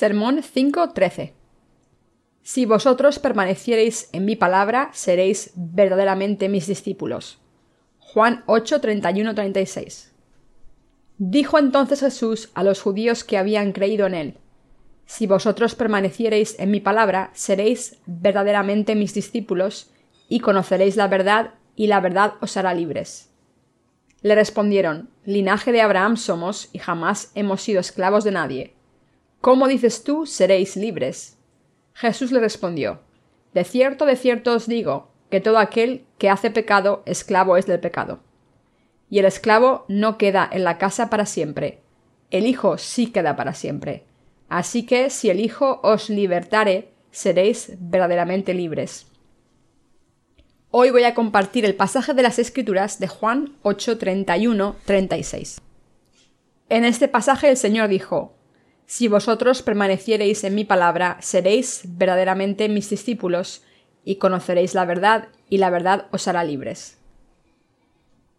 Sermón 5.13 Si vosotros permaneciereis en mi palabra, seréis verdaderamente mis discípulos. Juan 8.31-36 Dijo entonces Jesús a los judíos que habían creído en él, Si vosotros permaneciereis en mi palabra, seréis verdaderamente mis discípulos, y conoceréis la verdad, y la verdad os hará libres. Le respondieron, Linaje de Abraham somos, y jamás hemos sido esclavos de nadie ¿Cómo dices tú seréis libres? Jesús le respondió De cierto, de cierto os digo, que todo aquel que hace pecado, esclavo es del pecado. Y el esclavo no queda en la casa para siempre, el Hijo sí queda para siempre. Así que si el Hijo os libertare, seréis verdaderamente libres. Hoy voy a compartir el pasaje de las Escrituras de Juan 8, 36. En este pasaje el Señor dijo, si vosotros permaneciereis en mi palabra, seréis verdaderamente mis discípulos, y conoceréis la verdad, y la verdad os hará libres.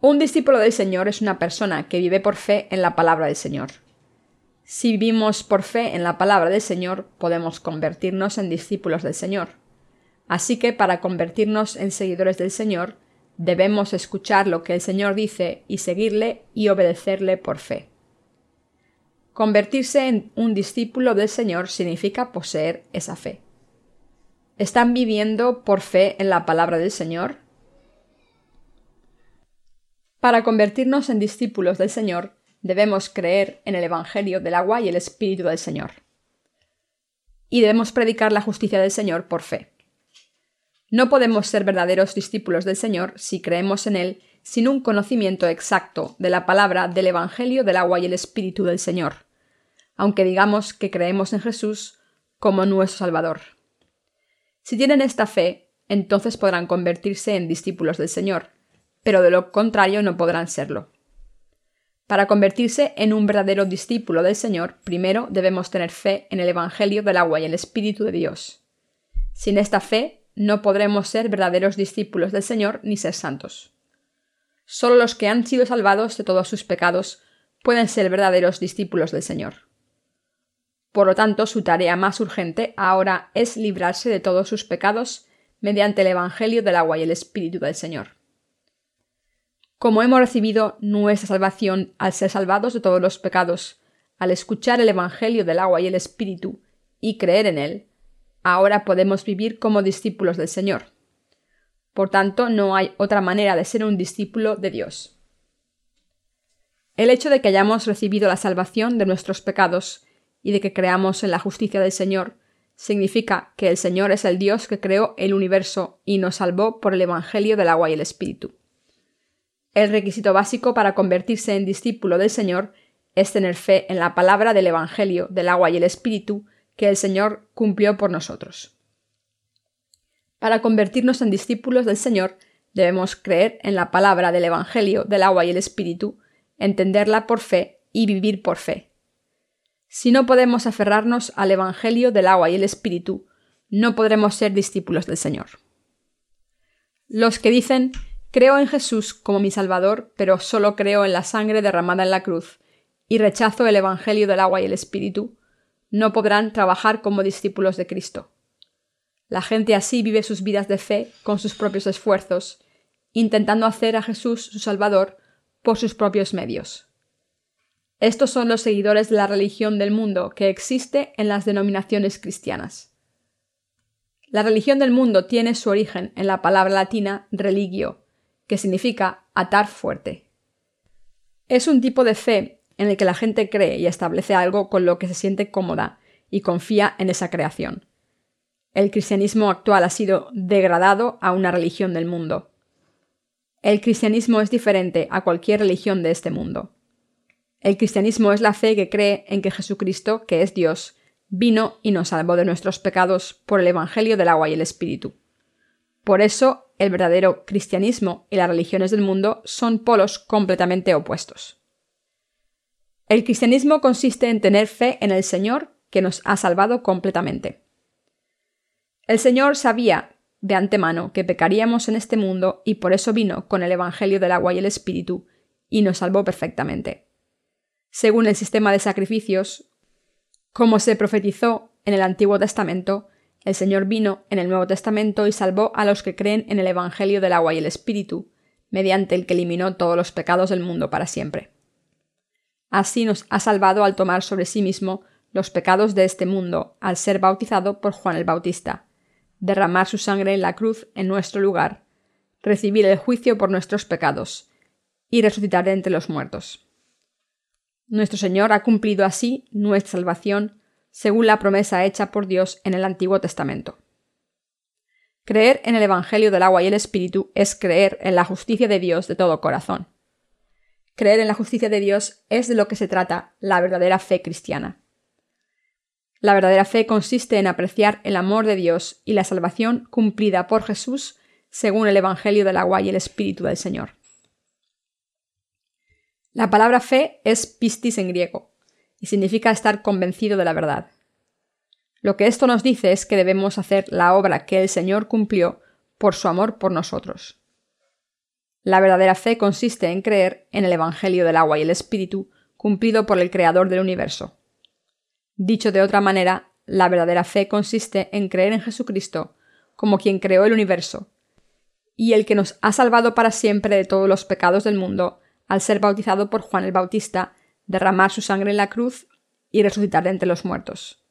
Un discípulo del Señor es una persona que vive por fe en la palabra del Señor. Si vivimos por fe en la palabra del Señor, podemos convertirnos en discípulos del Señor. Así que para convertirnos en seguidores del Señor, debemos escuchar lo que el Señor dice y seguirle y obedecerle por fe. Convertirse en un discípulo del Señor significa poseer esa fe. ¿Están viviendo por fe en la palabra del Señor? Para convertirnos en discípulos del Señor, debemos creer en el Evangelio del agua y el Espíritu del Señor. Y debemos predicar la justicia del Señor por fe. No podemos ser verdaderos discípulos del Señor si creemos en Él sin un conocimiento exacto de la palabra del Evangelio del agua y el Espíritu del Señor, aunque digamos que creemos en Jesús como nuestro Salvador. Si tienen esta fe, entonces podrán convertirse en discípulos del Señor, pero de lo contrario no podrán serlo. Para convertirse en un verdadero discípulo del Señor, primero debemos tener fe en el Evangelio del agua y el Espíritu de Dios. Sin esta fe, no podremos ser verdaderos discípulos del Señor ni ser santos. Solo los que han sido salvados de todos sus pecados pueden ser verdaderos discípulos del Señor. Por lo tanto, su tarea más urgente ahora es librarse de todos sus pecados mediante el Evangelio del agua y el Espíritu del Señor. Como hemos recibido nuestra salvación al ser salvados de todos los pecados, al escuchar el Evangelio del agua y el Espíritu y creer en él, ahora podemos vivir como discípulos del Señor. Por tanto, no hay otra manera de ser un discípulo de Dios. El hecho de que hayamos recibido la salvación de nuestros pecados y de que creamos en la justicia del Señor significa que el Señor es el Dios que creó el universo y nos salvó por el Evangelio del agua y el Espíritu. El requisito básico para convertirse en discípulo del Señor es tener fe en la palabra del Evangelio del agua y el Espíritu que el Señor cumplió por nosotros. Para convertirnos en discípulos del Señor, debemos creer en la palabra del Evangelio del agua y el Espíritu, entenderla por fe y vivir por fe. Si no podemos aferrarnos al Evangelio del agua y el Espíritu, no podremos ser discípulos del Señor. Los que dicen Creo en Jesús como mi Salvador, pero solo creo en la sangre derramada en la cruz, y rechazo el Evangelio del agua y el Espíritu, no podrán trabajar como discípulos de Cristo. La gente así vive sus vidas de fe con sus propios esfuerzos, intentando hacer a Jesús su Salvador por sus propios medios. Estos son los seguidores de la religión del mundo que existe en las denominaciones cristianas. La religión del mundo tiene su origen en la palabra latina religio, que significa atar fuerte. Es un tipo de fe en el que la gente cree y establece algo con lo que se siente cómoda y confía en esa creación. El cristianismo actual ha sido degradado a una religión del mundo. El cristianismo es diferente a cualquier religión de este mundo. El cristianismo es la fe que cree en que Jesucristo, que es Dios, vino y nos salvó de nuestros pecados por el Evangelio del agua y el Espíritu. Por eso, el verdadero cristianismo y las religiones del mundo son polos completamente opuestos. El cristianismo consiste en tener fe en el Señor que nos ha salvado completamente. El Señor sabía de antemano que pecaríamos en este mundo y por eso vino con el Evangelio del agua y el Espíritu y nos salvó perfectamente. Según el sistema de sacrificios, Como se profetizó en el Antiguo Testamento, el Señor vino en el Nuevo Testamento y salvó a los que creen en el Evangelio del agua y el Espíritu, mediante el que eliminó todos los pecados del mundo para siempre. Así nos ha salvado al tomar sobre sí mismo los pecados de este mundo, al ser bautizado por Juan el Bautista, derramar su sangre en la cruz en nuestro lugar, recibir el juicio por nuestros pecados, y resucitar entre los muertos. Nuestro Señor ha cumplido así nuestra salvación según la promesa hecha por Dios en el Antiguo Testamento. Creer en el Evangelio del agua y el Espíritu es creer en la justicia de Dios de todo corazón. Creer en la justicia de Dios es de lo que se trata la verdadera fe cristiana. La verdadera fe consiste en apreciar el amor de Dios y la salvación cumplida por Jesús según el Evangelio del agua y el Espíritu del Señor. La palabra fe es pistis en griego y significa estar convencido de la verdad. Lo que esto nos dice es que debemos hacer la obra que el Señor cumplió por su amor por nosotros. La verdadera fe consiste en creer en el Evangelio del agua y el Espíritu cumplido por el Creador del universo. Dicho de otra manera, la verdadera fe consiste en creer en Jesucristo como quien creó el universo, y el que nos ha salvado para siempre de todos los pecados del mundo al ser bautizado por Juan el Bautista, derramar su sangre en la cruz y resucitar de entre los muertos.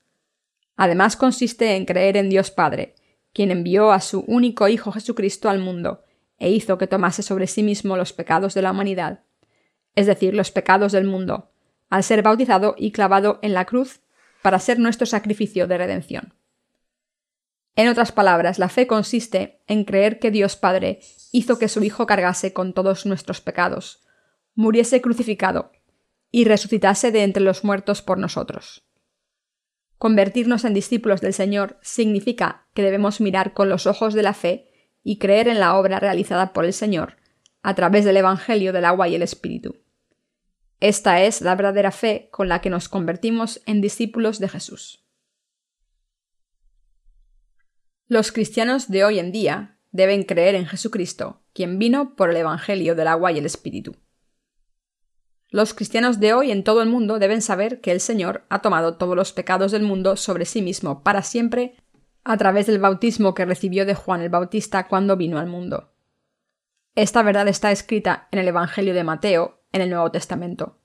Además consiste en creer en Dios Padre, quien envió a su único Hijo Jesucristo al mundo, e hizo que tomase sobre sí mismo los pecados de la humanidad, es decir, los pecados del mundo, al ser bautizado y clavado en la cruz para ser nuestro sacrificio de redención. En otras palabras, la fe consiste en creer que Dios Padre hizo que su Hijo cargase con todos nuestros pecados, muriese crucificado y resucitase de entre los muertos por nosotros. Convertirnos en discípulos del Señor significa que debemos mirar con los ojos de la fe y creer en la obra realizada por el Señor a través del Evangelio del agua y el Espíritu. Esta es la verdadera fe con la que nos convertimos en discípulos de Jesús. Los cristianos de hoy en día deben creer en Jesucristo, quien vino por el Evangelio del agua y el Espíritu. Los cristianos de hoy en todo el mundo deben saber que el Señor ha tomado todos los pecados del mundo sobre sí mismo para siempre a través del bautismo que recibió de Juan el Bautista cuando vino al mundo. Esta verdad está escrita en el Evangelio de Mateo, en el Nuevo Testamento.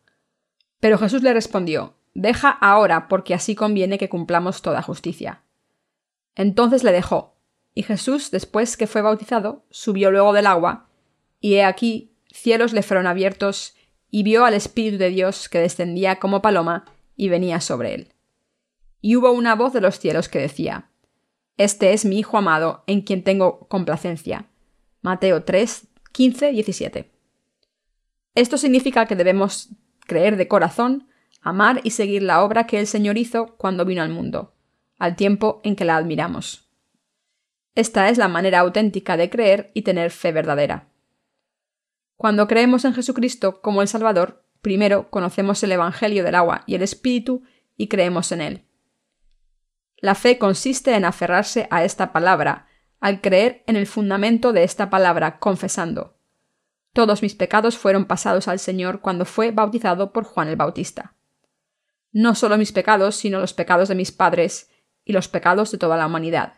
Pero Jesús le respondió, Deja ahora, porque así conviene que cumplamos toda justicia. Entonces le dejó, y Jesús, después que fue bautizado, subió luego del agua, y he aquí cielos le fueron abiertos y vio al Espíritu de Dios que descendía como paloma y venía sobre él. Y hubo una voz de los cielos que decía, Este es mi Hijo amado, en quien tengo complacencia. Mateo 3, 15, 17. Esto significa que debemos creer de corazón, amar y seguir la obra que el Señor hizo cuando vino al mundo, al tiempo en que la admiramos. Esta es la manera auténtica de creer y tener fe verdadera. Cuando creemos en Jesucristo como el Salvador, primero conocemos el Evangelio del agua y el Espíritu y creemos en él. La fe consiste en aferrarse a esta palabra, al creer en el fundamento de esta palabra, confesando. Todos mis pecados fueron pasados al Señor cuando fue bautizado por Juan el Bautista. No solo mis pecados, sino los pecados de mis padres y los pecados de toda la humanidad.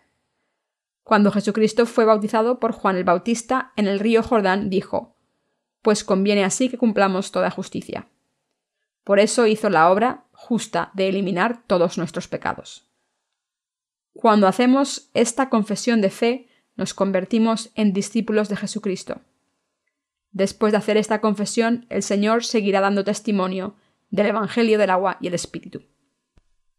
Cuando Jesucristo fue bautizado por Juan el Bautista en el río Jordán, dijo, pues conviene así que cumplamos toda justicia. Por eso hizo la obra justa de eliminar todos nuestros pecados. Cuando hacemos esta confesión de fe, nos convertimos en discípulos de Jesucristo. Después de hacer esta confesión, el Señor seguirá dando testimonio del Evangelio del agua y el Espíritu.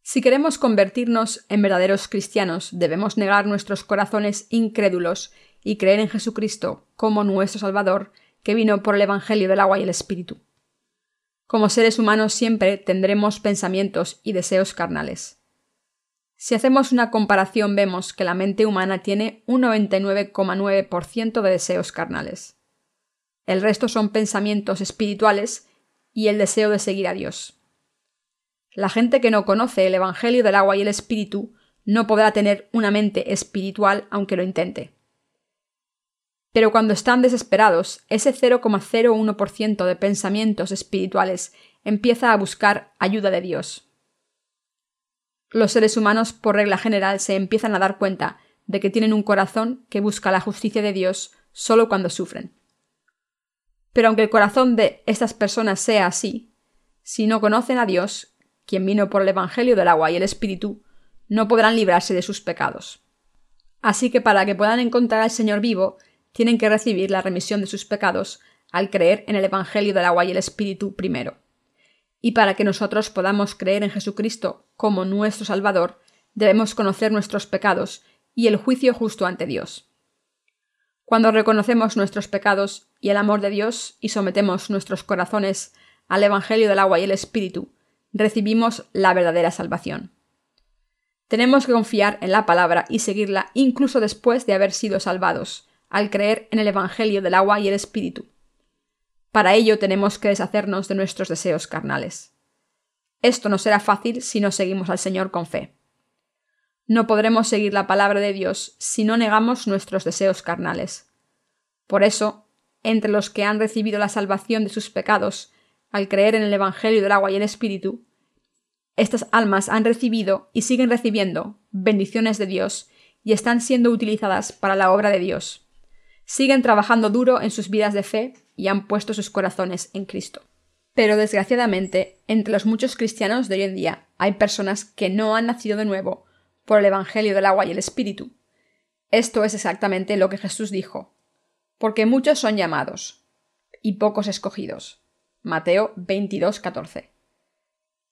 Si queremos convertirnos en verdaderos cristianos, debemos negar nuestros corazones incrédulos y creer en Jesucristo como nuestro Salvador que vino por el Evangelio del agua y el Espíritu. Como seres humanos siempre tendremos pensamientos y deseos carnales. Si hacemos una comparación vemos que la mente humana tiene un 99,9% de deseos carnales. El resto son pensamientos espirituales y el deseo de seguir a Dios. La gente que no conoce el Evangelio del agua y el Espíritu no podrá tener una mente espiritual aunque lo intente. Pero cuando están desesperados, ese 0,01% de pensamientos espirituales empieza a buscar ayuda de Dios. Los seres humanos, por regla general, se empiezan a dar cuenta de que tienen un corazón que busca la justicia de Dios solo cuando sufren. Pero aunque el corazón de estas personas sea así, si no conocen a Dios, quien vino por el Evangelio del agua y el Espíritu, no podrán librarse de sus pecados. Así que para que puedan encontrar al Señor vivo, tienen que recibir la remisión de sus pecados al creer en el Evangelio del agua y el Espíritu primero. Y para que nosotros podamos creer en Jesucristo como nuestro Salvador, debemos conocer nuestros pecados y el juicio justo ante Dios. Cuando reconocemos nuestros pecados y el amor de Dios y sometemos nuestros corazones al Evangelio del agua y el Espíritu, recibimos la verdadera salvación. Tenemos que confiar en la palabra y seguirla incluso después de haber sido salvados, al creer en el Evangelio del agua y el Espíritu. Para ello tenemos que deshacernos de nuestros deseos carnales. Esto no será fácil si no seguimos al Señor con fe. No podremos seguir la palabra de Dios si no negamos nuestros deseos carnales. Por eso, entre los que han recibido la salvación de sus pecados al creer en el Evangelio del agua y el Espíritu, estas almas han recibido y siguen recibiendo bendiciones de Dios y están siendo utilizadas para la obra de Dios. Siguen trabajando duro en sus vidas de fe y han puesto sus corazones en Cristo. Pero desgraciadamente, entre los muchos cristianos de hoy en día hay personas que no han nacido de nuevo por el Evangelio del agua y el Espíritu. Esto es exactamente lo que Jesús dijo, porque muchos son llamados y pocos escogidos. Mateo 22, 14.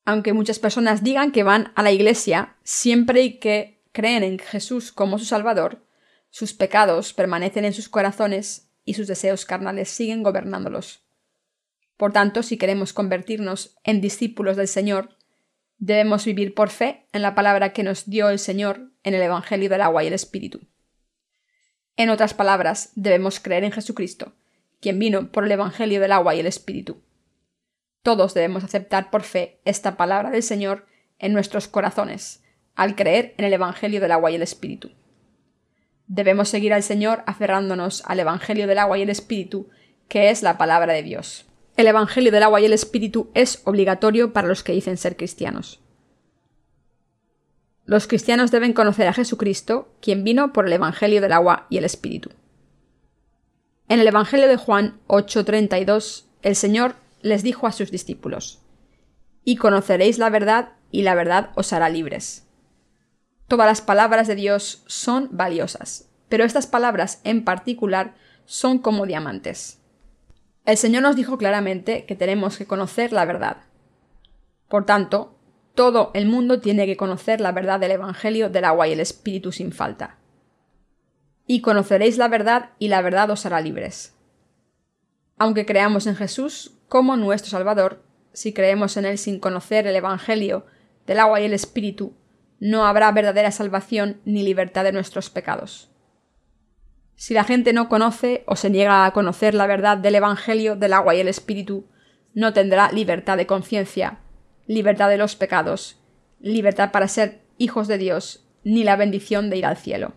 Aunque muchas personas digan que van a la iglesia siempre y que creen en Jesús como su Salvador, sus pecados permanecen en sus corazones y sus deseos carnales siguen gobernándolos. Por tanto, si queremos convertirnos en discípulos del Señor, debemos vivir por fe en la palabra que nos dio el Señor en el Evangelio del agua y el Espíritu. En otras palabras, debemos creer en Jesucristo, quien vino por el Evangelio del agua y el Espíritu. Todos debemos aceptar por fe esta palabra del Señor en nuestros corazones, al creer en el Evangelio del agua y el Espíritu. Debemos seguir al Señor aferrándonos al Evangelio del agua y el Espíritu, que es la palabra de Dios. El Evangelio del agua y el Espíritu es obligatorio para los que dicen ser cristianos. Los cristianos deben conocer a Jesucristo, quien vino por el Evangelio del agua y el Espíritu. En el Evangelio de Juan 8:32, el Señor les dijo a sus discípulos, Y conoceréis la verdad, y la verdad os hará libres. Todas las palabras de Dios son valiosas, pero estas palabras en particular son como diamantes. El Señor nos dijo claramente que tenemos que conocer la verdad. Por tanto, todo el mundo tiene que conocer la verdad del Evangelio del agua y el Espíritu sin falta. Y conoceréis la verdad y la verdad os hará libres. Aunque creamos en Jesús como nuestro Salvador, si creemos en Él sin conocer el Evangelio del agua y el Espíritu, no habrá verdadera salvación ni libertad de nuestros pecados. Si la gente no conoce o se niega a conocer la verdad del Evangelio del agua y el Espíritu, no tendrá libertad de conciencia, libertad de los pecados, libertad para ser hijos de Dios, ni la bendición de ir al cielo.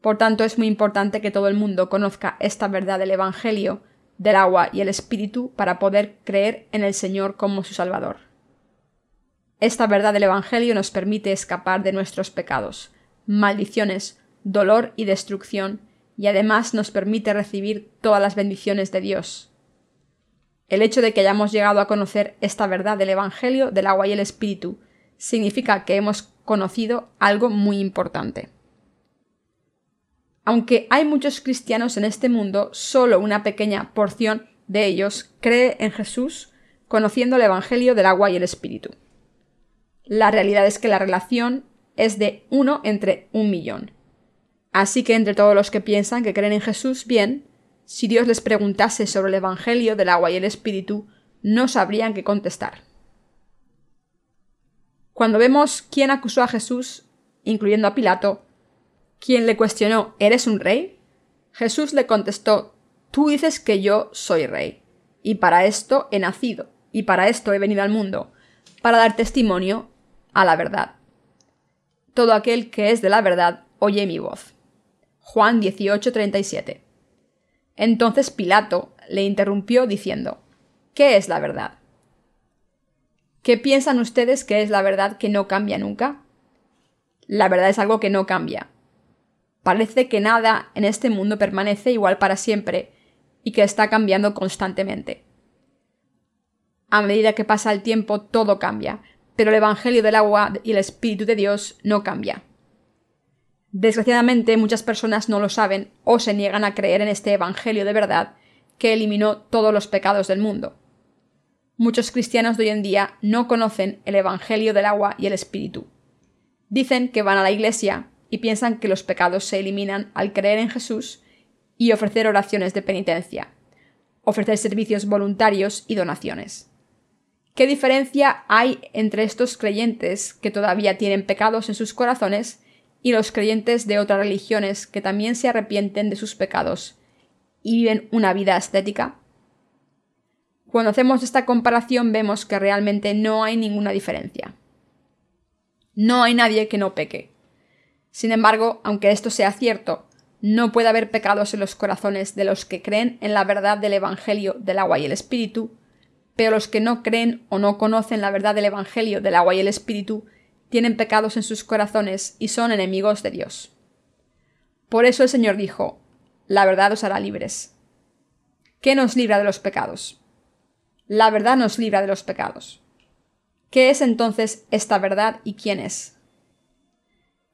Por tanto, es muy importante que todo el mundo conozca esta verdad del Evangelio del agua y el Espíritu para poder creer en el Señor como su Salvador. Esta verdad del Evangelio nos permite escapar de nuestros pecados, maldiciones, dolor y destrucción, y además nos permite recibir todas las bendiciones de Dios. El hecho de que hayamos llegado a conocer esta verdad del Evangelio del agua y el Espíritu significa que hemos conocido algo muy importante. Aunque hay muchos cristianos en este mundo, solo una pequeña porción de ellos cree en Jesús conociendo el Evangelio del agua y el Espíritu. La realidad es que la relación es de uno entre un millón. Así que entre todos los que piensan que creen en Jesús, bien, si Dios les preguntase sobre el Evangelio del agua y el Espíritu, no sabrían qué contestar. Cuando vemos quién acusó a Jesús, incluyendo a Pilato, quien le cuestionó ¿Eres un rey? Jesús le contestó Tú dices que yo soy rey, y para esto he nacido, y para esto he venido al mundo, para dar testimonio a la verdad. Todo aquel que es de la verdad oye mi voz. Juan 18:37. Entonces Pilato le interrumpió diciendo, ¿Qué es la verdad? ¿Qué piensan ustedes que es la verdad que no cambia nunca? La verdad es algo que no cambia. Parece que nada en este mundo permanece igual para siempre y que está cambiando constantemente. A medida que pasa el tiempo todo cambia, pero el Evangelio del agua y el Espíritu de Dios no cambia. Desgraciadamente muchas personas no lo saben o se niegan a creer en este Evangelio de verdad que eliminó todos los pecados del mundo. Muchos cristianos de hoy en día no conocen el Evangelio del agua y el Espíritu. Dicen que van a la iglesia y piensan que los pecados se eliminan al creer en Jesús y ofrecer oraciones de penitencia, ofrecer servicios voluntarios y donaciones. ¿Qué diferencia hay entre estos creyentes que todavía tienen pecados en sus corazones y los creyentes de otras religiones que también se arrepienten de sus pecados y viven una vida ascética? Cuando hacemos esta comparación vemos que realmente no hay ninguna diferencia. No hay nadie que no peque. Sin embargo, aunque esto sea cierto, no puede haber pecados en los corazones de los que creen en la verdad del Evangelio del agua y el Espíritu, pero los que no creen o no conocen la verdad del Evangelio del agua y el Espíritu tienen pecados en sus corazones y son enemigos de Dios. Por eso el Señor dijo, La verdad os hará libres. ¿Qué nos libra de los pecados? La verdad nos libra de los pecados. ¿Qué es entonces esta verdad y quién es?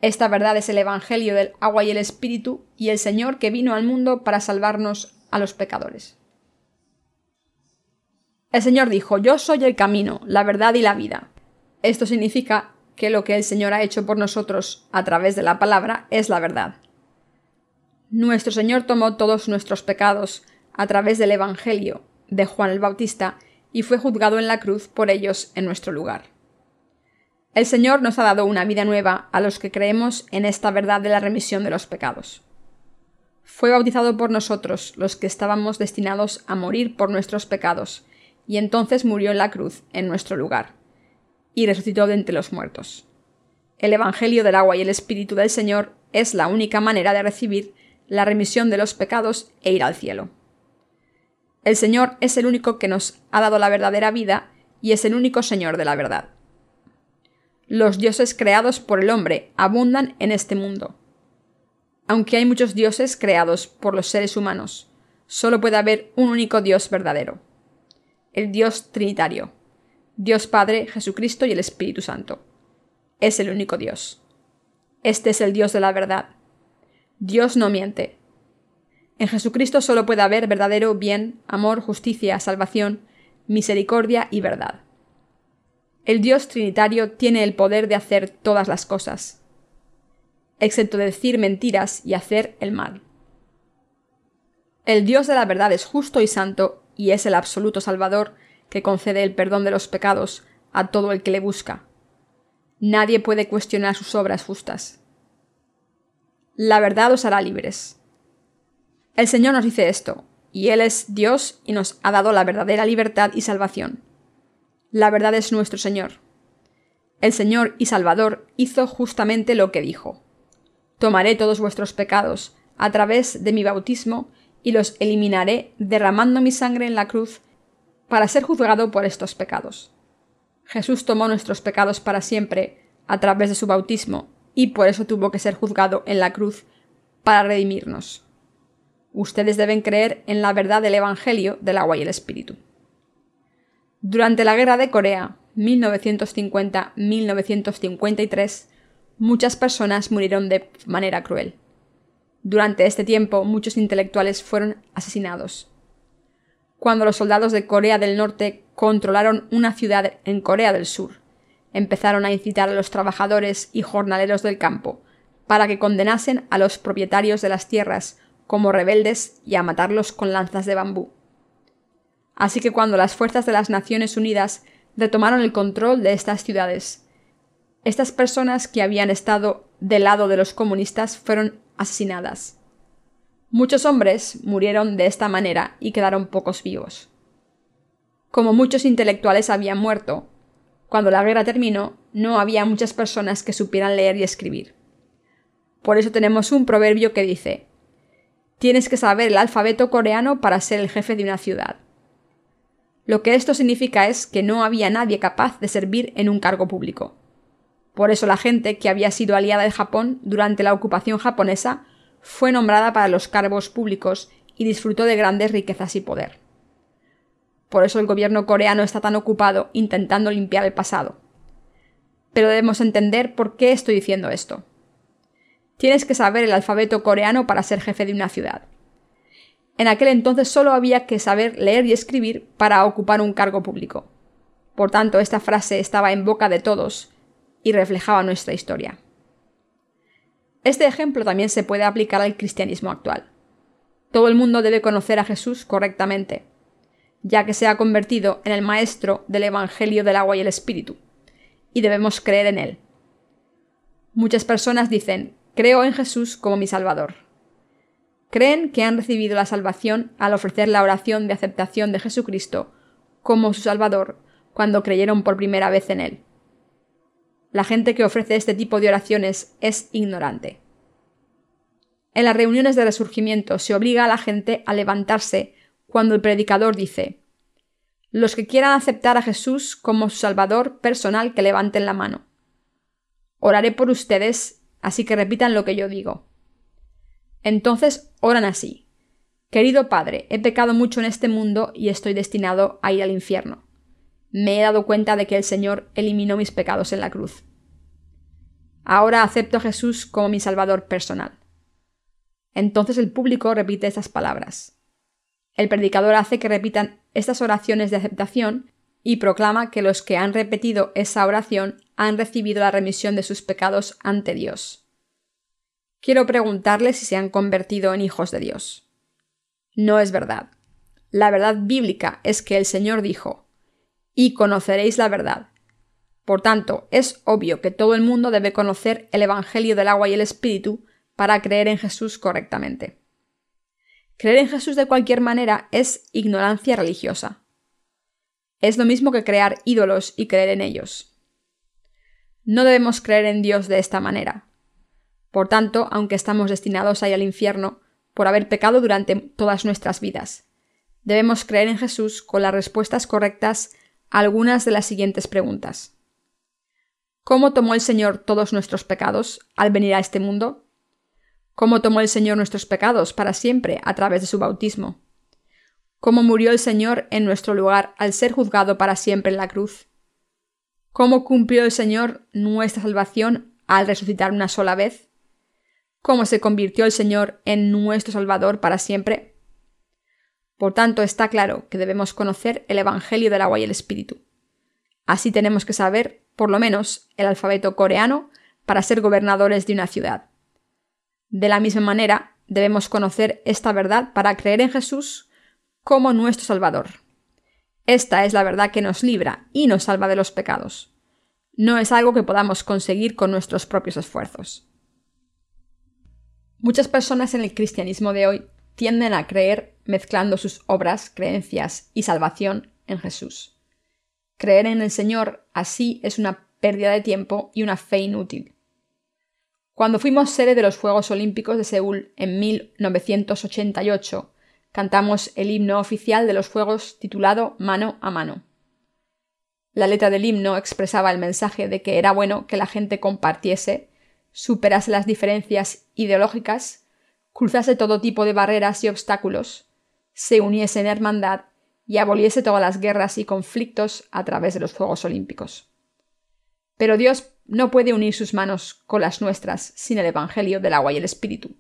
Esta verdad es el Evangelio del agua y el Espíritu y el Señor que vino al mundo para salvarnos a los pecadores. El Señor dijo, Yo soy el camino, la verdad y la vida. Esto significa que lo que el Señor ha hecho por nosotros a través de la palabra es la verdad. Nuestro Señor tomó todos nuestros pecados a través del Evangelio de Juan el Bautista y fue juzgado en la cruz por ellos en nuestro lugar. El Señor nos ha dado una vida nueva a los que creemos en esta verdad de la remisión de los pecados. Fue bautizado por nosotros, los que estábamos destinados a morir por nuestros pecados, y entonces murió en la cruz en nuestro lugar, y resucitó de entre los muertos. El Evangelio del agua y el Espíritu del Señor es la única manera de recibir la remisión de los pecados e ir al cielo. El Señor es el único que nos ha dado la verdadera vida y es el único Señor de la verdad. Los dioses creados por el hombre abundan en este mundo. Aunque hay muchos dioses creados por los seres humanos, solo puede haber un único Dios verdadero. El Dios Trinitario. Dios Padre, Jesucristo y el Espíritu Santo. Es el único Dios. Este es el Dios de la verdad. Dios no miente, en Jesucristo solo puede haber verdadero bien, amor, justicia, salvación, misericordia y verdad. El Dios Trinitario tiene el poder de hacer todas las cosas, excepto decir mentiras y hacer el mal. El Dios de la verdad es justo y santo y es el absoluto Salvador que concede el perdón de los pecados a todo el que le busca. Nadie puede cuestionar sus obras justas. La verdad os hará libres. El Señor nos dice esto, y Él es Dios y nos ha dado la verdadera libertad y salvación. La verdad es nuestro Señor. El Señor y Salvador hizo justamente lo que dijo. Tomaré todos vuestros pecados a través de mi bautismo y los eliminaré derramando mi sangre en la cruz para ser juzgado por estos pecados. Jesús tomó nuestros pecados para siempre a través de su bautismo y por eso tuvo que ser juzgado en la cruz para redimirnos. Ustedes deben creer en la verdad del Evangelio del agua y el Espíritu. Durante la Guerra de Corea, 1950-1953, muchas personas murieron de manera cruel. Durante este tiempo, muchos intelectuales fueron asesinados. Cuando los soldados de Corea del Norte controlaron una ciudad en Corea del Sur, empezaron a incitar a los trabajadores y jornaleros del campo para que condenasen a los propietarios de las tierras como rebeldes y a matarlos con lanzas de bambú. Así que cuando las fuerzas de las Naciones Unidas retomaron el control de estas ciudades, estas personas que habían estado del lado de los comunistas fueron asesinadas. Muchos hombres murieron de esta manera y quedaron pocos vivos. Como muchos intelectuales habían muerto, cuando la guerra terminó, no había muchas personas que supieran leer y escribir. Por eso tenemos un proverbio que dice Tienes que saber el alfabeto coreano para ser el jefe de una ciudad. Lo que esto significa es que no había nadie capaz de servir en un cargo público. Por eso la gente que había sido aliada de Japón durante la ocupación japonesa fue nombrada para los cargos públicos y disfrutó de grandes riquezas y poder. Por eso el gobierno coreano está tan ocupado intentando limpiar el pasado. Pero debemos entender por qué estoy diciendo esto. Tienes que saber el alfabeto coreano para ser jefe de una ciudad. En aquel entonces solo había que saber leer y escribir para ocupar un cargo público. Por tanto, esta frase estaba en boca de todos y reflejaba nuestra historia. Este ejemplo también se puede aplicar al cristianismo actual. Todo el mundo debe conocer a Jesús correctamente, ya que se ha convertido en el maestro del Evangelio del agua y el Espíritu, y debemos creer en él. Muchas personas dicen, creo en Jesús como mi Salvador. Creen que han recibido la salvación al ofrecer la oración de aceptación de Jesucristo como su Salvador cuando creyeron por primera vez en Él. La gente que ofrece este tipo de oraciones es ignorante. En las reuniones de resurgimiento se obliga a la gente a levantarse cuando el predicador dice Los que quieran aceptar a Jesús como su Salvador personal que levanten la mano. Oraré por ustedes, así que repitan lo que yo digo. Entonces oran así. Querido Padre, he pecado mucho en este mundo y estoy destinado a ir al infierno me he dado cuenta de que el Señor eliminó mis pecados en la cruz. Ahora acepto a Jesús como mi Salvador personal. Entonces el público repite estas palabras. El predicador hace que repitan estas oraciones de aceptación y proclama que los que han repetido esa oración han recibido la remisión de sus pecados ante Dios. Quiero preguntarles si se han convertido en hijos de Dios. No es verdad. La verdad bíblica es que el Señor dijo, y conoceréis la verdad. Por tanto, es obvio que todo el mundo debe conocer el Evangelio del agua y el Espíritu para creer en Jesús correctamente. Creer en Jesús de cualquier manera es ignorancia religiosa. Es lo mismo que crear ídolos y creer en ellos. No debemos creer en Dios de esta manera. Por tanto, aunque estamos destinados a ir al infierno por haber pecado durante todas nuestras vidas, debemos creer en Jesús con las respuestas correctas algunas de las siguientes preguntas. ¿Cómo tomó el Señor todos nuestros pecados al venir a este mundo? ¿Cómo tomó el Señor nuestros pecados para siempre a través de su bautismo? ¿Cómo murió el Señor en nuestro lugar al ser juzgado para siempre en la cruz? ¿Cómo cumplió el Señor nuestra salvación al resucitar una sola vez? ¿Cómo se convirtió el Señor en nuestro Salvador para siempre? Por tanto, está claro que debemos conocer el Evangelio del agua y el Espíritu. Así tenemos que saber, por lo menos, el alfabeto coreano para ser gobernadores de una ciudad. De la misma manera, debemos conocer esta verdad para creer en Jesús como nuestro Salvador. Esta es la verdad que nos libra y nos salva de los pecados. No es algo que podamos conseguir con nuestros propios esfuerzos. Muchas personas en el cristianismo de hoy tienden a creer mezclando sus obras, creencias y salvación en Jesús. Creer en el Señor así es una pérdida de tiempo y una fe inútil. Cuando fuimos sede de los Juegos Olímpicos de Seúl en 1988, cantamos el himno oficial de los Juegos titulado Mano a Mano. La letra del himno expresaba el mensaje de que era bueno que la gente compartiese, superase las diferencias ideológicas, cruzase todo tipo de barreras y obstáculos, se uniese en hermandad y aboliese todas las guerras y conflictos a través de los Juegos Olímpicos. Pero Dios no puede unir sus manos con las nuestras sin el Evangelio del agua y el Espíritu.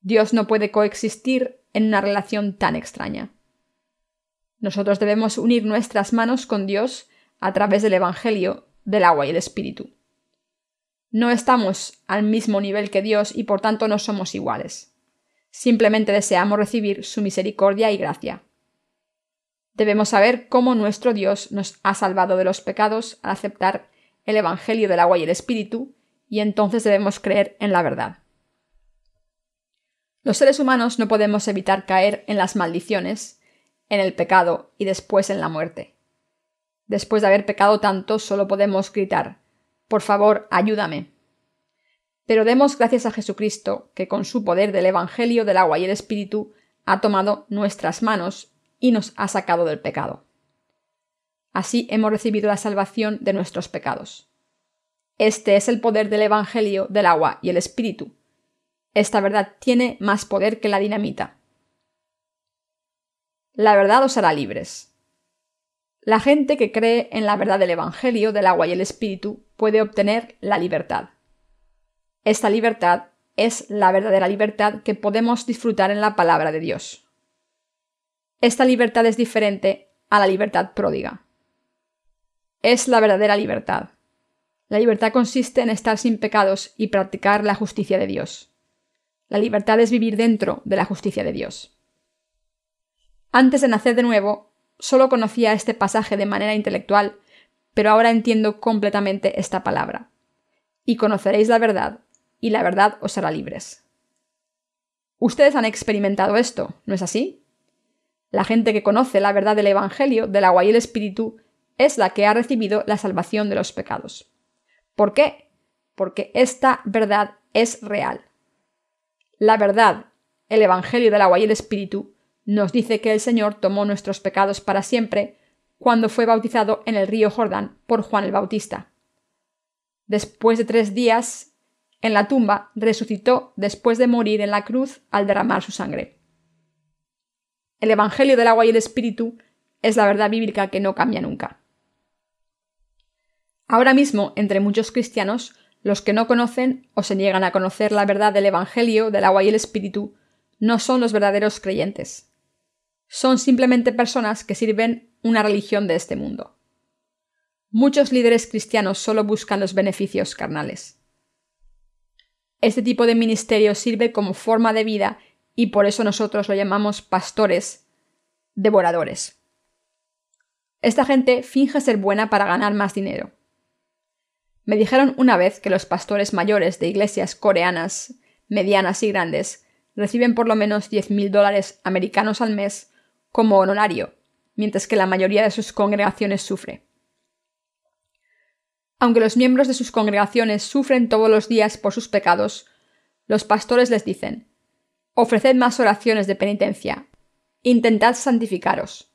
Dios no puede coexistir en una relación tan extraña. Nosotros debemos unir nuestras manos con Dios a través del Evangelio del agua y el Espíritu. No estamos al mismo nivel que Dios y por tanto no somos iguales. Simplemente deseamos recibir su misericordia y gracia. Debemos saber cómo nuestro Dios nos ha salvado de los pecados al aceptar el Evangelio del agua y el Espíritu, y entonces debemos creer en la verdad. Los seres humanos no podemos evitar caer en las maldiciones, en el pecado y después en la muerte. Después de haber pecado tanto, solo podemos gritar Por favor, ayúdame. Pero demos gracias a Jesucristo, que con su poder del Evangelio del agua y el Espíritu ha tomado nuestras manos y nos ha sacado del pecado. Así hemos recibido la salvación de nuestros pecados. Este es el poder del Evangelio del agua y el Espíritu. Esta verdad tiene más poder que la dinamita. La verdad os hará libres. La gente que cree en la verdad del Evangelio del agua y el Espíritu puede obtener la libertad. Esta libertad es la verdadera libertad que podemos disfrutar en la palabra de Dios. Esta libertad es diferente a la libertad pródiga. Es la verdadera libertad. La libertad consiste en estar sin pecados y practicar la justicia de Dios. La libertad es vivir dentro de la justicia de Dios. Antes de nacer de nuevo, solo conocía este pasaje de manera intelectual, pero ahora entiendo completamente esta palabra. Y conoceréis la verdad, y la verdad os hará libres. Ustedes han experimentado esto, ¿no es así? La gente que conoce la verdad del Evangelio, del agua y el Espíritu, es la que ha recibido la salvación de los pecados. ¿Por qué? Porque esta verdad es real. La verdad, el Evangelio del agua y el Espíritu, nos dice que el Señor tomó nuestros pecados para siempre cuando fue bautizado en el río Jordán por Juan el Bautista. Después de tres días en la tumba, resucitó después de morir en la cruz al derramar su sangre. El Evangelio del agua y el Espíritu es la verdad bíblica que no cambia nunca. Ahora mismo, entre muchos cristianos, los que no conocen o se niegan a conocer la verdad del Evangelio, del agua y el Espíritu, no son los verdaderos creyentes. Son simplemente personas que sirven una religión de este mundo. Muchos líderes cristianos solo buscan los beneficios carnales. Este tipo de ministerio sirve como forma de vida y por eso nosotros lo llamamos pastores devoradores. Esta gente finge ser buena para ganar más dinero. Me dijeron una vez que los pastores mayores de iglesias coreanas, medianas y grandes, reciben por lo menos 10.000 dólares americanos al mes como honorario, mientras que la mayoría de sus congregaciones sufre. Aunque los miembros de sus congregaciones sufren todos los días por sus pecados, los pastores les dicen Ofreced más oraciones de penitencia, intentad santificaros.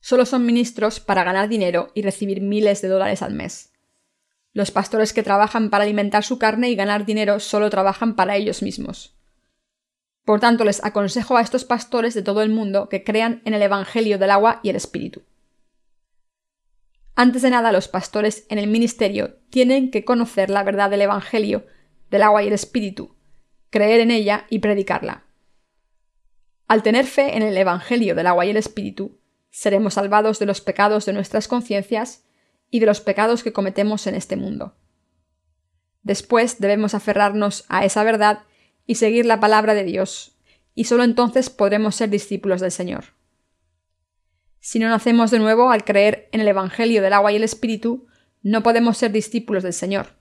Solo son ministros para ganar dinero y recibir miles de dólares al mes. Los pastores que trabajan para alimentar su carne y ganar dinero solo trabajan para ellos mismos. Por tanto, les aconsejo a estos pastores de todo el mundo que crean en el Evangelio del agua y el Espíritu. Antes de nada, los pastores en el ministerio tienen que conocer la verdad del Evangelio, del agua y el Espíritu, creer en ella y predicarla. Al tener fe en el Evangelio del agua y el Espíritu, seremos salvados de los pecados de nuestras conciencias y de los pecados que cometemos en este mundo. Después debemos aferrarnos a esa verdad y seguir la palabra de Dios, y solo entonces podremos ser discípulos del Señor. Si no nacemos de nuevo al creer en el Evangelio del agua y el Espíritu, no podemos ser discípulos del Señor.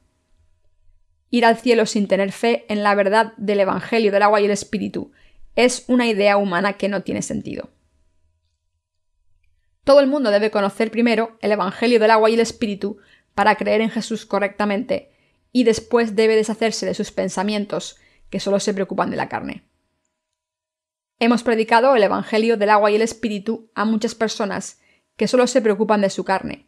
Ir al cielo sin tener fe en la verdad del Evangelio del agua y el Espíritu es una idea humana que no tiene sentido. Todo el mundo debe conocer primero el Evangelio del agua y el Espíritu para creer en Jesús correctamente, y después debe deshacerse de sus pensamientos, que solo se preocupan de la carne. Hemos predicado el Evangelio del agua y el Espíritu a muchas personas que solo se preocupan de su carne,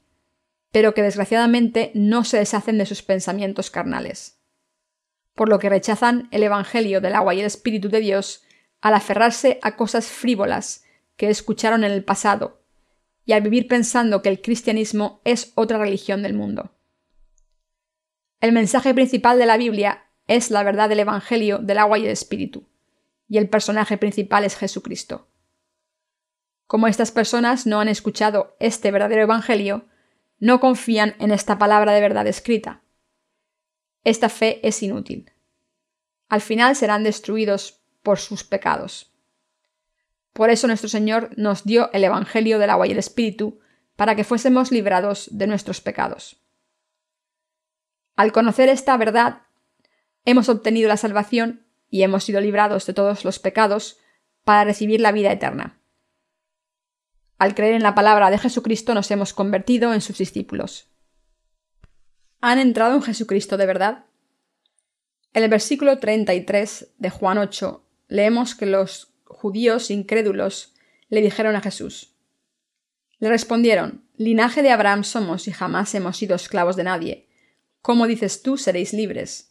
pero que desgraciadamente no se deshacen de sus pensamientos carnales. Por lo que rechazan el Evangelio del agua y el Espíritu de Dios al aferrarse a cosas frívolas que escucharon en el pasado y al vivir pensando que el cristianismo es otra religión del mundo. El mensaje principal de la Biblia es la verdad del Evangelio del agua y el Espíritu, y el personaje principal es Jesucristo. Como estas personas no han escuchado este verdadero Evangelio, no confían en esta palabra de verdad escrita. Esta fe es inútil. Al final serán destruidos por sus pecados. Por eso nuestro Señor nos dio el Evangelio del agua y el Espíritu, para que fuésemos librados de nuestros pecados. Al conocer esta verdad, hemos obtenido la salvación y hemos sido librados de todos los pecados para recibir la vida eterna. Al creer en la palabra de Jesucristo nos hemos convertido en sus discípulos. ¿Han entrado en Jesucristo de verdad? En el versículo 33 de Juan 8 leemos que los judíos incrédulos le dijeron a Jesús, Le respondieron, Linaje de Abraham somos y jamás hemos sido esclavos de nadie. ¿Cómo dices tú seréis libres?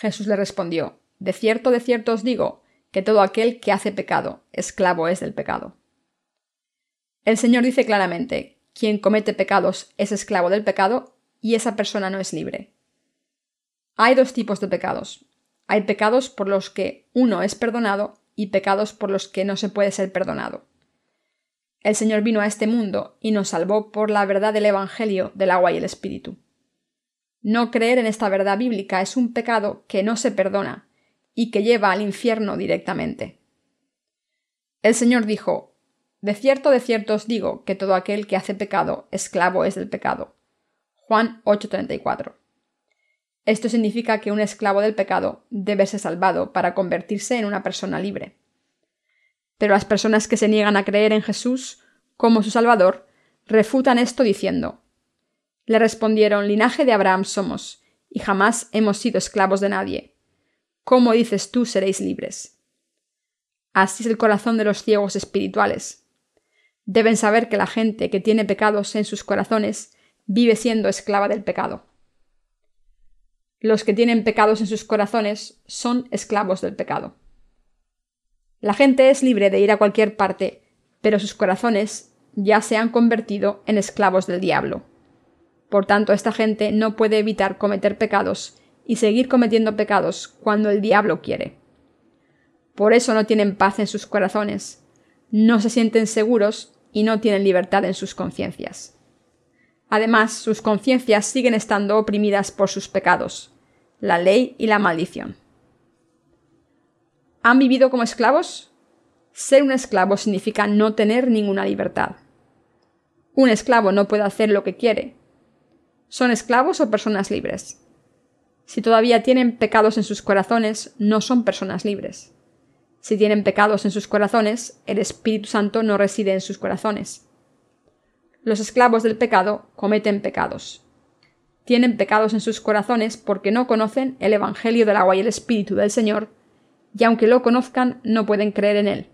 Jesús le respondió, De cierto, de cierto os digo, que todo aquel que hace pecado, esclavo es del pecado. El Señor dice claramente, quien comete pecados es esclavo del pecado y esa persona no es libre. Hay dos tipos de pecados. Hay pecados por los que uno es perdonado y pecados por los que no se puede ser perdonado. El Señor vino a este mundo y nos salvó por la verdad del Evangelio del agua y el Espíritu. No creer en esta verdad bíblica es un pecado que no se perdona y que lleva al infierno directamente. El Señor dijo, De cierto, de cierto os digo que todo aquel que hace pecado, esclavo es del pecado. Juan 8:34. Esto significa que un esclavo del pecado debe ser salvado para convertirse en una persona libre. Pero las personas que se niegan a creer en Jesús como su Salvador refutan esto diciendo Le respondieron Linaje de Abraham somos, y jamás hemos sido esclavos de nadie. ¿Cómo dices tú seréis libres? Así es el corazón de los ciegos espirituales. Deben saber que la gente que tiene pecados en sus corazones vive siendo esclava del pecado. Los que tienen pecados en sus corazones son esclavos del pecado. La gente es libre de ir a cualquier parte, pero sus corazones ya se han convertido en esclavos del diablo. Por tanto, esta gente no puede evitar cometer pecados y seguir cometiendo pecados cuando el diablo quiere. Por eso no tienen paz en sus corazones, no se sienten seguros y no tienen libertad en sus conciencias. Además, sus conciencias siguen estando oprimidas por sus pecados, la ley y la maldición. ¿Han vivido como esclavos? Ser un esclavo significa no tener ninguna libertad. Un esclavo no puede hacer lo que quiere. ¿Son esclavos o personas libres? Si todavía tienen pecados en sus corazones, no son personas libres. Si tienen pecados en sus corazones, el Espíritu Santo no reside en sus corazones. Los esclavos del pecado cometen pecados. Tienen pecados en sus corazones porque no conocen el Evangelio del agua y el Espíritu del Señor y aunque lo conozcan no pueden creer en él.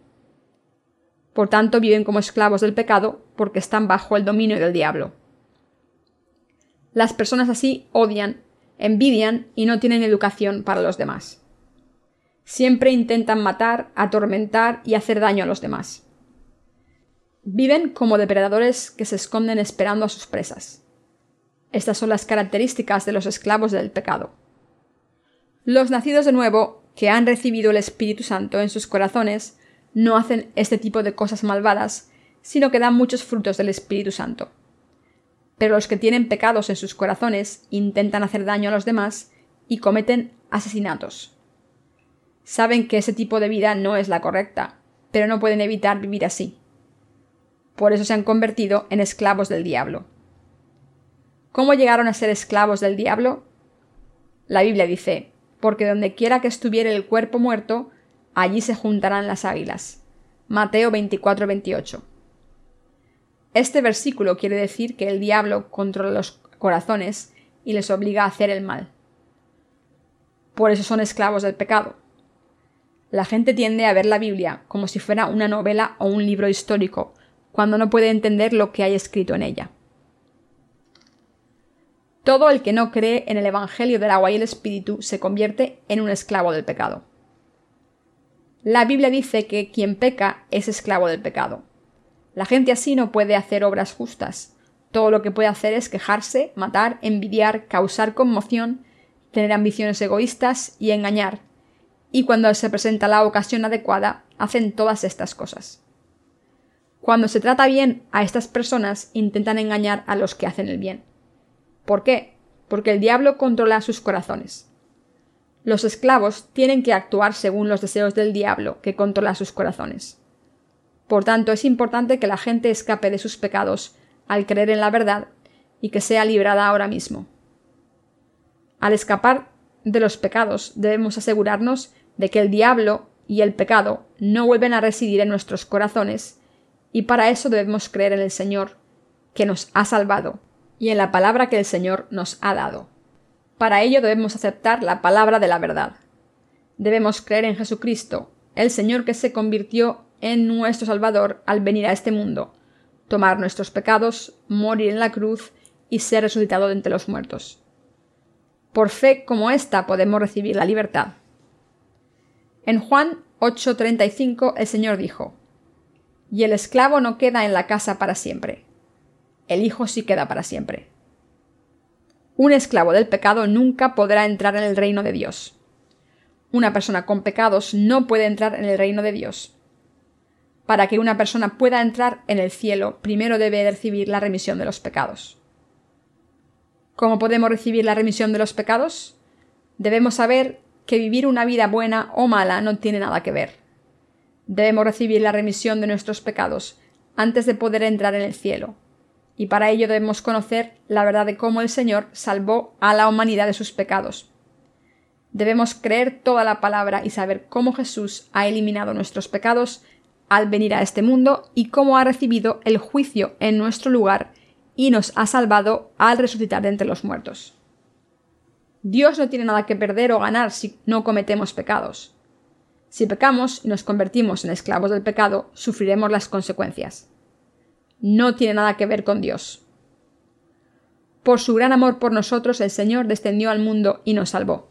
Por tanto, viven como esclavos del pecado porque están bajo el dominio del diablo. Las personas así odian, envidian y no tienen educación para los demás. Siempre intentan matar, atormentar y hacer daño a los demás. Viven como depredadores que se esconden esperando a sus presas. Estas son las características de los esclavos del pecado. Los nacidos de nuevo que han recibido el Espíritu Santo en sus corazones no hacen este tipo de cosas malvadas, sino que dan muchos frutos del Espíritu Santo. Pero los que tienen pecados en sus corazones intentan hacer daño a los demás y cometen asesinatos. Saben que ese tipo de vida no es la correcta, pero no pueden evitar vivir así. Por eso se han convertido en esclavos del diablo. ¿Cómo llegaron a ser esclavos del diablo? La Biblia dice, porque donde quiera que estuviera el cuerpo muerto, allí se juntarán las águilas. Mateo 24-28. Este versículo quiere decir que el diablo controla los corazones y les obliga a hacer el mal. Por eso son esclavos del pecado. La gente tiende a ver la Biblia como si fuera una novela o un libro histórico, cuando no puede entender lo que hay escrito en ella. Todo el que no cree en el Evangelio del agua y el Espíritu se convierte en un esclavo del pecado. La Biblia dice que quien peca es esclavo del pecado. La gente así no puede hacer obras justas. Todo lo que puede hacer es quejarse, matar, envidiar, causar conmoción, tener ambiciones egoístas y engañar. Y cuando se presenta la ocasión adecuada, hacen todas estas cosas. Cuando se trata bien a estas personas, intentan engañar a los que hacen el bien. ¿Por qué? Porque el diablo controla sus corazones. Los esclavos tienen que actuar según los deseos del diablo que controla sus corazones. Por tanto, es importante que la gente escape de sus pecados al creer en la verdad y que sea librada ahora mismo. Al escapar de los pecados debemos asegurarnos de que el diablo y el pecado no vuelven a residir en nuestros corazones y para eso debemos creer en el Señor, que nos ha salvado y en la palabra que el Señor nos ha dado. Para ello debemos aceptar la palabra de la verdad. Debemos creer en Jesucristo, el Señor que se convirtió en nuestro Salvador al venir a este mundo, tomar nuestros pecados, morir en la cruz y ser resucitado de entre los muertos. Por fe como esta podemos recibir la libertad. En Juan 8:35 el Señor dijo, Y el esclavo no queda en la casa para siempre, el Hijo sí queda para siempre. Un esclavo del pecado nunca podrá entrar en el reino de Dios. Una persona con pecados no puede entrar en el reino de Dios. Para que una persona pueda entrar en el cielo, primero debe recibir la remisión de los pecados. ¿Cómo podemos recibir la remisión de los pecados? Debemos saber que vivir una vida buena o mala no tiene nada que ver. Debemos recibir la remisión de nuestros pecados antes de poder entrar en el cielo, y para ello debemos conocer la verdad de cómo el Señor salvó a la humanidad de sus pecados. Debemos creer toda la palabra y saber cómo Jesús ha eliminado nuestros pecados al venir a este mundo y cómo ha recibido el juicio en nuestro lugar y nos ha salvado al resucitar de entre los muertos. Dios no tiene nada que perder o ganar si no cometemos pecados. Si pecamos y nos convertimos en esclavos del pecado, sufriremos las consecuencias. No tiene nada que ver con Dios. Por su gran amor por nosotros, el Señor descendió al mundo y nos salvó.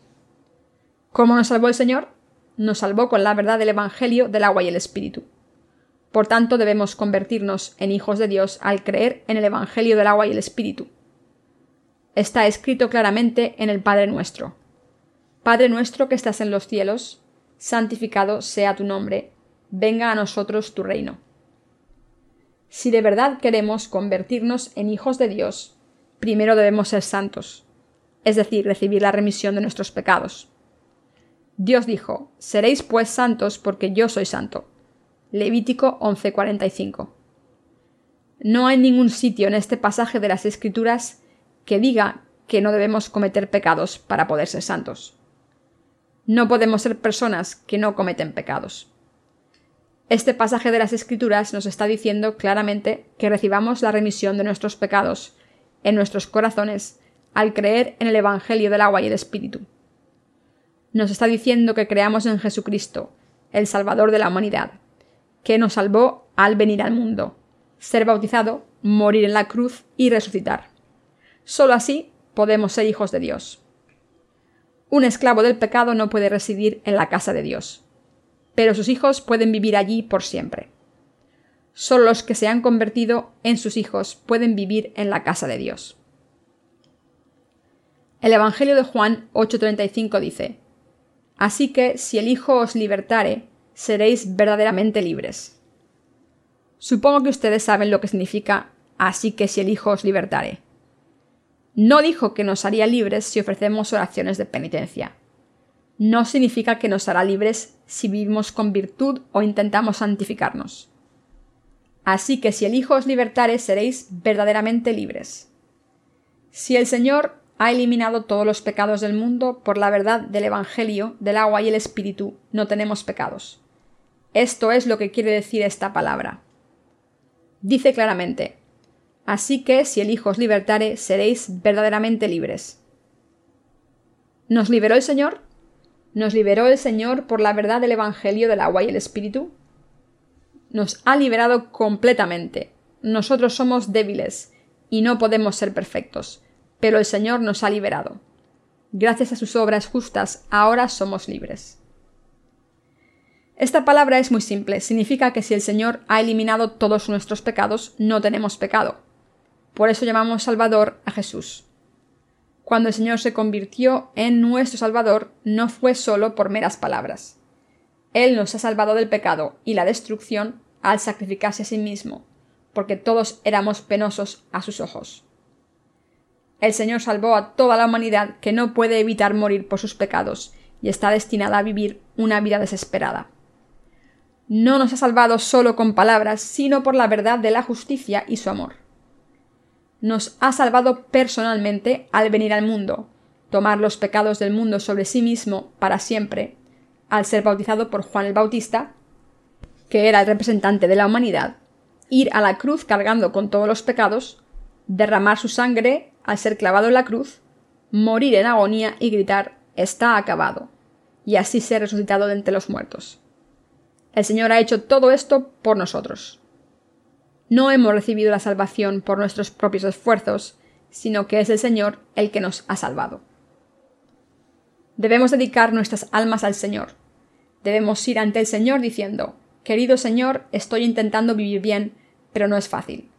¿Cómo nos salvó el Señor? Nos salvó con la verdad del Evangelio del agua y el Espíritu. Por tanto, debemos convertirnos en hijos de Dios al creer en el Evangelio del agua y el Espíritu. Está escrito claramente en el Padre nuestro. Padre nuestro que estás en los cielos, santificado sea tu nombre, venga a nosotros tu reino. Si de verdad queremos convertirnos en hijos de Dios, primero debemos ser santos, es decir, recibir la remisión de nuestros pecados. Dios dijo, Seréis pues santos porque yo soy santo. Levítico 11:45. No hay ningún sitio en este pasaje de las Escrituras que diga que no debemos cometer pecados para poder ser santos. No podemos ser personas que no cometen pecados. Este pasaje de las Escrituras nos está diciendo claramente que recibamos la remisión de nuestros pecados en nuestros corazones al creer en el Evangelio del agua y el Espíritu. Nos está diciendo que creamos en Jesucristo, el Salvador de la humanidad, que nos salvó al venir al mundo, ser bautizado, morir en la cruz y resucitar. Solo así podemos ser hijos de Dios. Un esclavo del pecado no puede residir en la casa de Dios, pero sus hijos pueden vivir allí por siempre. Solo los que se han convertido en sus hijos pueden vivir en la casa de Dios. El Evangelio de Juan 8:35 dice, Así que si el Hijo os libertare, seréis verdaderamente libres. Supongo que ustedes saben lo que significa así que si el Hijo os libertare. No dijo que nos haría libres si ofrecemos oraciones de penitencia. No significa que nos hará libres si vivimos con virtud o intentamos santificarnos. Así que si el Hijo os libertare seréis verdaderamente libres. Si el Señor ha eliminado todos los pecados del mundo por la verdad del Evangelio, del agua y el Espíritu, no tenemos pecados. Esto es lo que quiere decir esta palabra. Dice claramente, Así que si el Hijo os libertare, seréis verdaderamente libres. ¿Nos liberó el Señor? ¿Nos liberó el Señor por la verdad del Evangelio del agua y el Espíritu? Nos ha liberado completamente. Nosotros somos débiles y no podemos ser perfectos, pero el Señor nos ha liberado. Gracias a sus obras justas, ahora somos libres. Esta palabra es muy simple, significa que si el Señor ha eliminado todos nuestros pecados, no tenemos pecado. Por eso llamamos Salvador a Jesús. Cuando el Señor se convirtió en nuestro Salvador, no fue solo por meras palabras. Él nos ha salvado del pecado y la destrucción al sacrificarse a sí mismo, porque todos éramos penosos a sus ojos. El Señor salvó a toda la humanidad que no puede evitar morir por sus pecados y está destinada a vivir una vida desesperada no nos ha salvado solo con palabras, sino por la verdad de la justicia y su amor. Nos ha salvado personalmente al venir al mundo, tomar los pecados del mundo sobre sí mismo para siempre, al ser bautizado por Juan el Bautista, que era el representante de la humanidad, ir a la cruz cargando con todos los pecados, derramar su sangre al ser clavado en la cruz, morir en agonía y gritar está acabado, y así ser resucitado de entre los muertos. El Señor ha hecho todo esto por nosotros. no hemos recibido la salvación por nuestros propios esfuerzos, sino que es el Señor el que nos ha salvado. Debemos dedicar nuestras almas al Señor. Debemos ir ante el Señor diciendo, Querido Señor, estoy intentando vivir bien, pero no es fácil.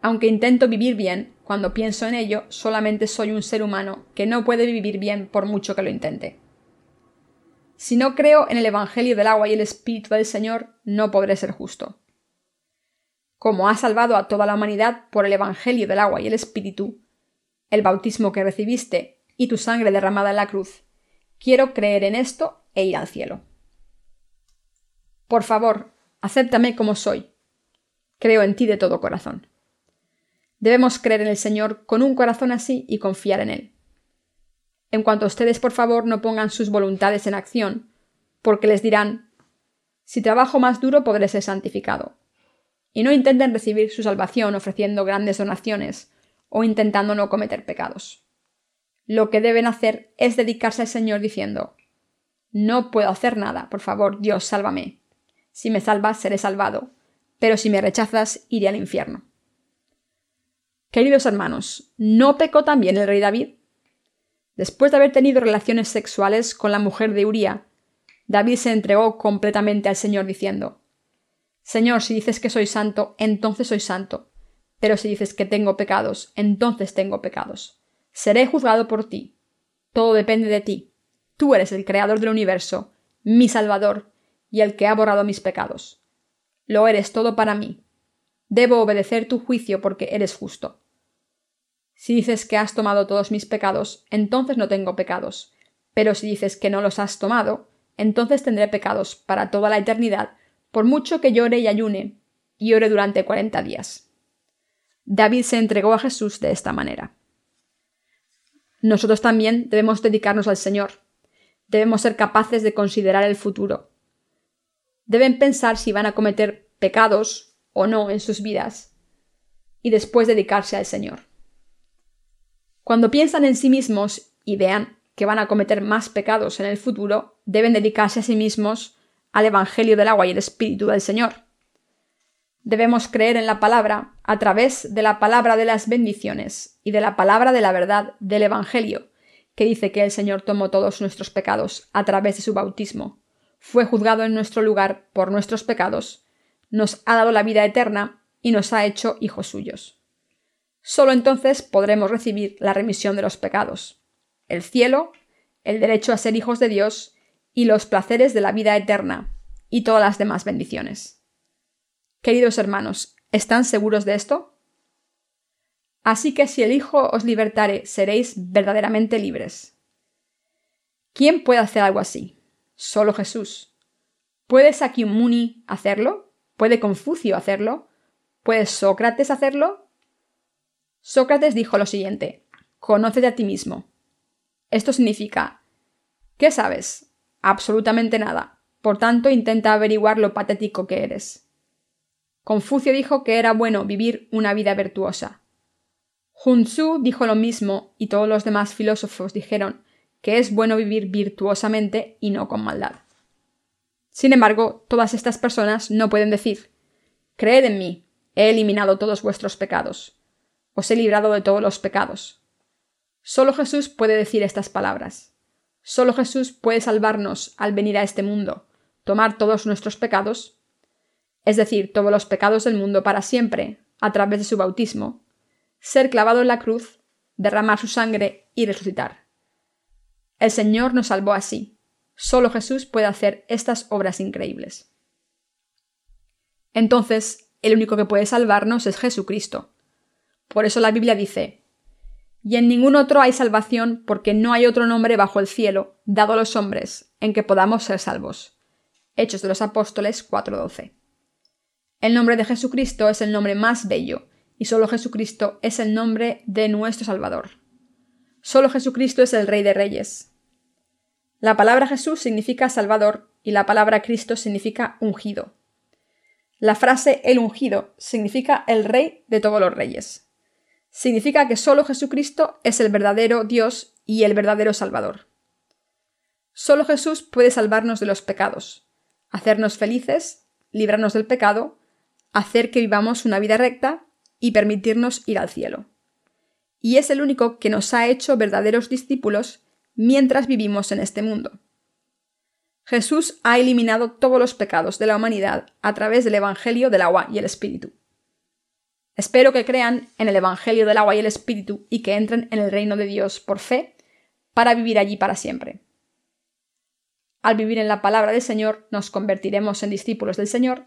Aunque intento vivir bien, cuando pienso en ello, solamente soy un ser humano que no puede vivir bien por mucho que lo intente. Si no creo en el Evangelio del agua y el Espíritu del Señor, no podré ser justo. Como ha salvado a toda la humanidad por el Evangelio del agua y el Espíritu, el bautismo que recibiste y tu sangre derramada en la cruz, quiero creer en esto e ir al cielo. Por favor, acéptame como soy. Creo en ti de todo corazón. Debemos creer en el Señor con un corazón así y confiar en Él. En cuanto a ustedes, por favor, no pongan sus voluntades en acción, porque les dirán si trabajo más duro podré ser santificado. Y no intenten recibir su salvación ofreciendo grandes donaciones o intentando no cometer pecados. Lo que deben hacer es dedicarse al Señor diciendo No puedo hacer nada, por favor, Dios, sálvame. Si me salvas, seré salvado, pero si me rechazas, iré al infierno. Queridos hermanos, ¿no pecó también el rey David? Después de haber tenido relaciones sexuales con la mujer de Uría, David se entregó completamente al Señor diciendo Señor, si dices que soy santo, entonces soy santo, pero si dices que tengo pecados, entonces tengo pecados. Seré juzgado por ti. Todo depende de ti. Tú eres el creador del universo, mi Salvador, y el que ha borrado mis pecados. Lo eres todo para mí. Debo obedecer tu juicio porque eres justo. Si dices que has tomado todos mis pecados, entonces no tengo pecados. Pero si dices que no los has tomado, entonces tendré pecados para toda la eternidad, por mucho que llore y ayune, y ore durante cuarenta días. David se entregó a Jesús de esta manera. Nosotros también debemos dedicarnos al Señor. Debemos ser capaces de considerar el futuro. Deben pensar si van a cometer pecados o no en sus vidas, y después dedicarse al Señor. Cuando piensan en sí mismos y vean que van a cometer más pecados en el futuro, deben dedicarse a sí mismos al Evangelio del agua y el Espíritu del Señor. Debemos creer en la palabra a través de la palabra de las bendiciones y de la palabra de la verdad del Evangelio, que dice que el Señor tomó todos nuestros pecados a través de su bautismo, fue juzgado en nuestro lugar por nuestros pecados, nos ha dado la vida eterna y nos ha hecho hijos suyos. Solo entonces podremos recibir la remisión de los pecados, el cielo, el derecho a ser hijos de Dios y los placeres de la vida eterna y todas las demás bendiciones. Queridos hermanos, ¿están seguros de esto? Así que si el Hijo os libertare, seréis verdaderamente libres. ¿Quién puede hacer algo así? Solo Jesús. ¿Puede Sakyamuni hacerlo? ¿Puede Confucio hacerlo? ¿Puede Sócrates hacerlo? Sócrates dijo lo siguiente: Conócete a ti mismo. Esto significa ¿Qué sabes? Absolutamente nada. Por tanto, intenta averiguar lo patético que eres. Confucio dijo que era bueno vivir una vida virtuosa. Hun Tzu dijo lo mismo y todos los demás filósofos dijeron que es bueno vivir virtuosamente y no con maldad. Sin embargo, todas estas personas no pueden decir Creed en mí, he eliminado todos vuestros pecados os he librado de todos los pecados. Solo Jesús puede decir estas palabras. Solo Jesús puede salvarnos al venir a este mundo, tomar todos nuestros pecados, es decir, todos los pecados del mundo para siempre, a través de su bautismo, ser clavado en la cruz, derramar su sangre y resucitar. El Señor nos salvó así. Solo Jesús puede hacer estas obras increíbles. Entonces, el único que puede salvarnos es Jesucristo. Por eso la Biblia dice, y en ningún otro hay salvación porque no hay otro nombre bajo el cielo dado a los hombres en que podamos ser salvos. Hechos de los Apóstoles 4:12. El nombre de Jesucristo es el nombre más bello, y solo Jesucristo es el nombre de nuestro Salvador. Solo Jesucristo es el Rey de Reyes. La palabra Jesús significa Salvador y la palabra Cristo significa ungido. La frase el ungido significa el Rey de todos los reyes significa que solo Jesucristo es el verdadero Dios y el verdadero Salvador. Solo Jesús puede salvarnos de los pecados, hacernos felices, librarnos del pecado, hacer que vivamos una vida recta y permitirnos ir al cielo. Y es el único que nos ha hecho verdaderos discípulos mientras vivimos en este mundo. Jesús ha eliminado todos los pecados de la humanidad a través del Evangelio del agua y el Espíritu. Espero que crean en el Evangelio del agua y el Espíritu y que entren en el reino de Dios por fe para vivir allí para siempre. Al vivir en la palabra del Señor nos convertiremos en discípulos del Señor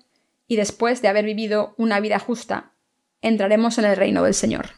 y después de haber vivido una vida justa, entraremos en el reino del Señor.